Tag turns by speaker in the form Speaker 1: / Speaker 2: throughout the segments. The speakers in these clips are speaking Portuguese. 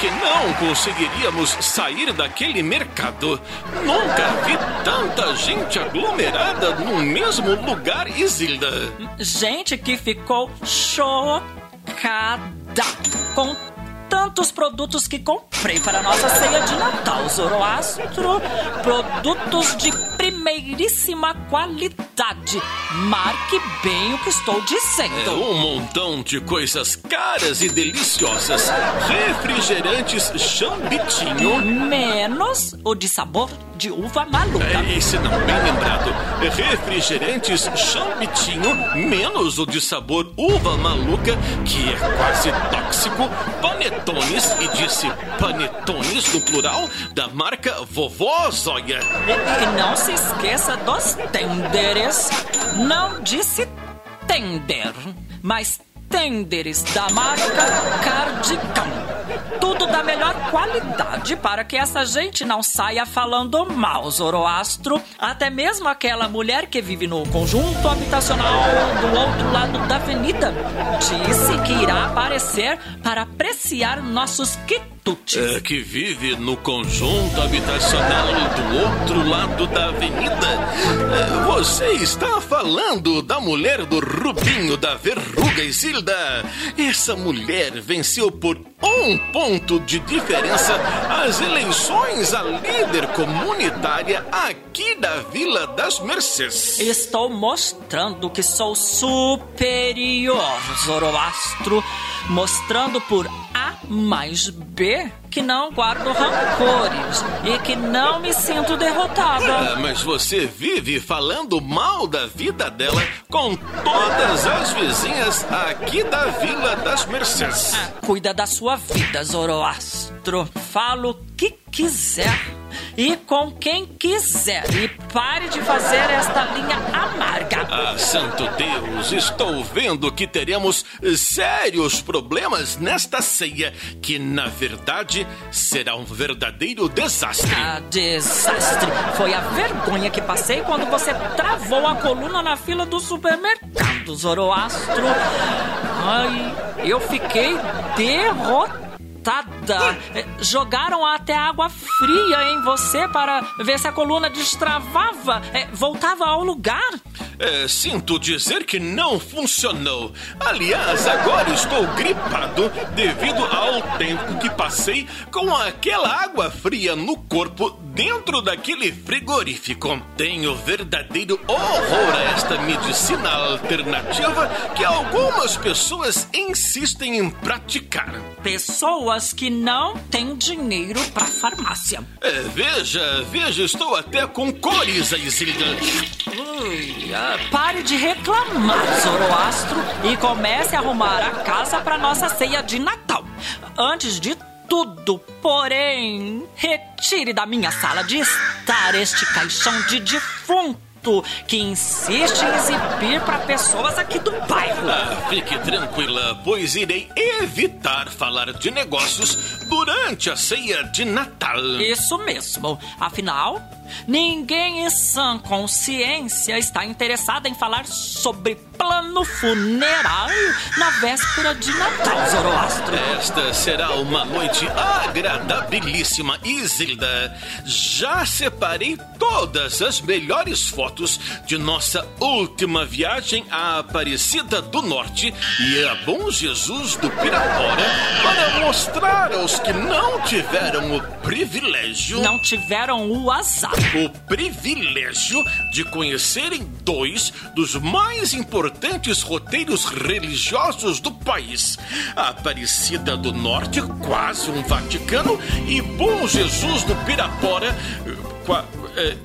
Speaker 1: que não conseguiríamos sair daquele mercado. Nunca vi tanta gente aglomerada no mesmo lugar, Isilda.
Speaker 2: Gente que ficou chocada com tantos produtos que comprei para nossa ceia de Natal, Zoroastro. Produtos de primeiríssima qualidade. Marque bem o que estou dizendo.
Speaker 1: É um montão de coisas caras e deliciosas. Refrigerantes chambitinho.
Speaker 2: Menos o de sabor de uva maluca.
Speaker 1: É, esse não, bem lembrado. Refrigerantes chambitinho, menos o de sabor uva maluca, que é quase tóxico. Panetones, e disse panetones no plural, da marca Vovó Zóia.
Speaker 2: E, e não se esqueça dos tenderes. Não disse tender, mas tenderes da marca Cardigão. Tudo da melhor qualidade para que essa gente não saia falando mal, Zoroastro. Até mesmo aquela mulher que vive no conjunto habitacional do outro lado da avenida disse que irá aparecer para apreciar nossos quitutes.
Speaker 1: É, que vive no conjunto habitacional do outro lado da avenida. É, você está falando da mulher do Rubinho da Verruga, Isilda? Essa mulher venceu por um ponto de diferença as eleições a líder comunitária aqui da Vila das Mercês.
Speaker 2: Estou mostrando que sou superior, Zoroastro. Mostrando por A mais B que não guardo rancores e que não me sinto derrotada.
Speaker 1: Ah, mas você vive falando mal da vida dela com todas as vizinhas aqui da Vila das Mercês.
Speaker 2: Ah, cuida da sua vida, Zoroastro. Falo o que quiser e com quem quiser. E pare de fazer esta linha amarga.
Speaker 1: Ah, santo Deus, estou vendo que teremos sérios problemas nesta ceia, que na verdade será um verdadeiro desastre.
Speaker 2: Ah, desastre. Foi a vergonha que passei quando você travou a coluna na fila do supermercado, Zoroastro. Ai, eu fiquei derrotado lotada. É, jogaram até água fria em você para ver se a coluna destravava, é, voltava ao lugar.
Speaker 1: É, sinto dizer que não funcionou. Aliás, agora estou gripado devido ao tempo que passei com aquela água fria no corpo dentro daquele frigorífico. Tenho verdadeiro horror a esta medicina alternativa que algumas pessoas insistem em praticar.
Speaker 2: Pessoas que não têm dinheiro para farmácia.
Speaker 1: É, veja, veja, estou até com cores, Isilda.
Speaker 2: Ah, pare de reclamar, Zoroastro, e comece a arrumar a casa para nossa ceia de Natal. Antes de tudo, porém, retire da minha sala de estar este caixão de defunto que insiste em exibir para pessoas aqui do bairro.
Speaker 1: Ah, fique tranquila, pois irei evitar falar de negócios durante a ceia de Natal.
Speaker 2: Isso mesmo. Afinal, ninguém em sã consciência está interessado em falar sobre plano funerário na véspera de Natal, Zoroastro.
Speaker 1: Esta será uma noite agradabilíssima, Isilda. Já separei todas as melhores fotos de nossa última viagem à Aparecida do Norte e a Bom Jesus do Pirapora para mostrar aos que não tiveram o privilégio.
Speaker 2: Não tiveram o azar.
Speaker 1: O privilégio de conhecerem dois dos mais importantes importantes roteiros religiosos do país. A Aparecida do Norte, quase um Vaticano, e Bom Jesus do Pirapora. Qua, é,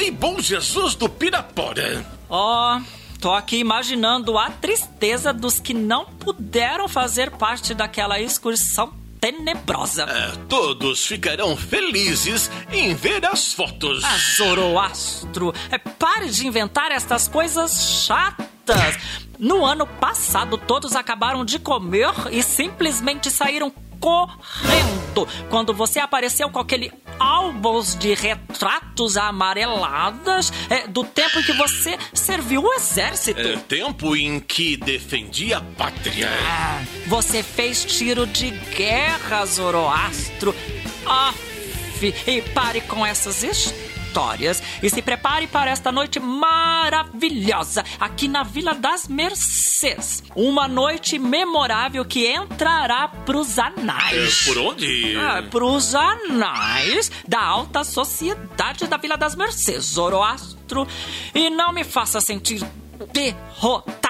Speaker 1: e Bom Jesus do Pirapora.
Speaker 2: Ó. Oh. Tô aqui imaginando a tristeza dos que não puderam fazer parte daquela excursão tenebrosa.
Speaker 1: É, todos ficarão felizes em ver as fotos.
Speaker 2: Ah, Zoroastro, é, pare de inventar estas coisas chatas. No ano passado, todos acabaram de comer e simplesmente saíram correndo quando você apareceu com aquele álbuns de retratos amareladas é, do tempo em que você serviu o exército.
Speaker 1: É, tempo em que defendi a pátria.
Speaker 2: Ah, você fez tiro de guerra, Zoroastro. Aff, e pare com essas histórias e se prepare para esta noite maravilhosa aqui na Vila das Mercês. Uma noite memorável que entrará pros anais.
Speaker 1: É, por onde?
Speaker 2: É, pros anais da alta sociedade da Vila das Mercês, Zoroastro. E não me faça sentir derrotada.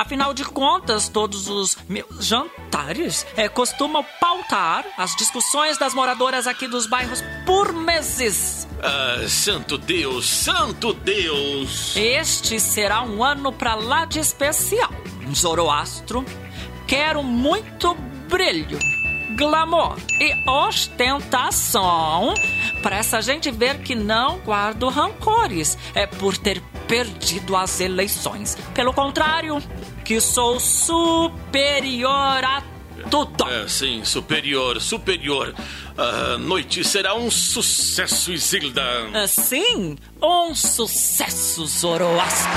Speaker 2: Afinal de contas, todos os meus jantares é, costumam pautar as discussões das moradoras aqui dos bairros por meses.
Speaker 1: Ah, santo Deus, santo Deus!
Speaker 2: Este será um ano pra lá de especial. Zoroastro, quero muito brilho, glamour e ostentação para essa gente ver que não guardo rancores é por ter perdido as eleições. Pelo contrário, que sou superior a tudo.
Speaker 1: É, sim, superior, superior. A noite será um sucesso, Isilda.
Speaker 2: Assim, um sucesso, Zoroastro.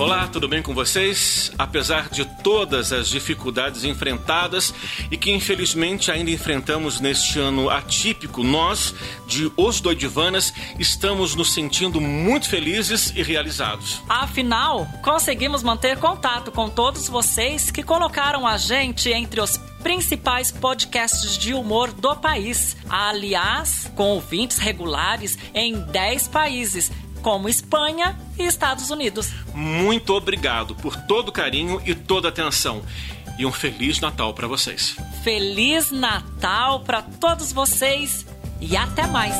Speaker 1: Olá, tudo bem com vocês? Apesar de todas as dificuldades enfrentadas e que infelizmente ainda enfrentamos neste ano atípico, nós, de Os Doidivanas, estamos nos sentindo muito felizes e realizados.
Speaker 2: Afinal, conseguimos manter contato com todos vocês que colocaram a gente entre os principais podcasts de humor do país. Aliás, com ouvintes regulares em 10 países, como Espanha e Estados Unidos.
Speaker 1: Muito obrigado por todo o carinho e toda a atenção. E um Feliz Natal para vocês.
Speaker 2: Feliz Natal para todos vocês e até mais!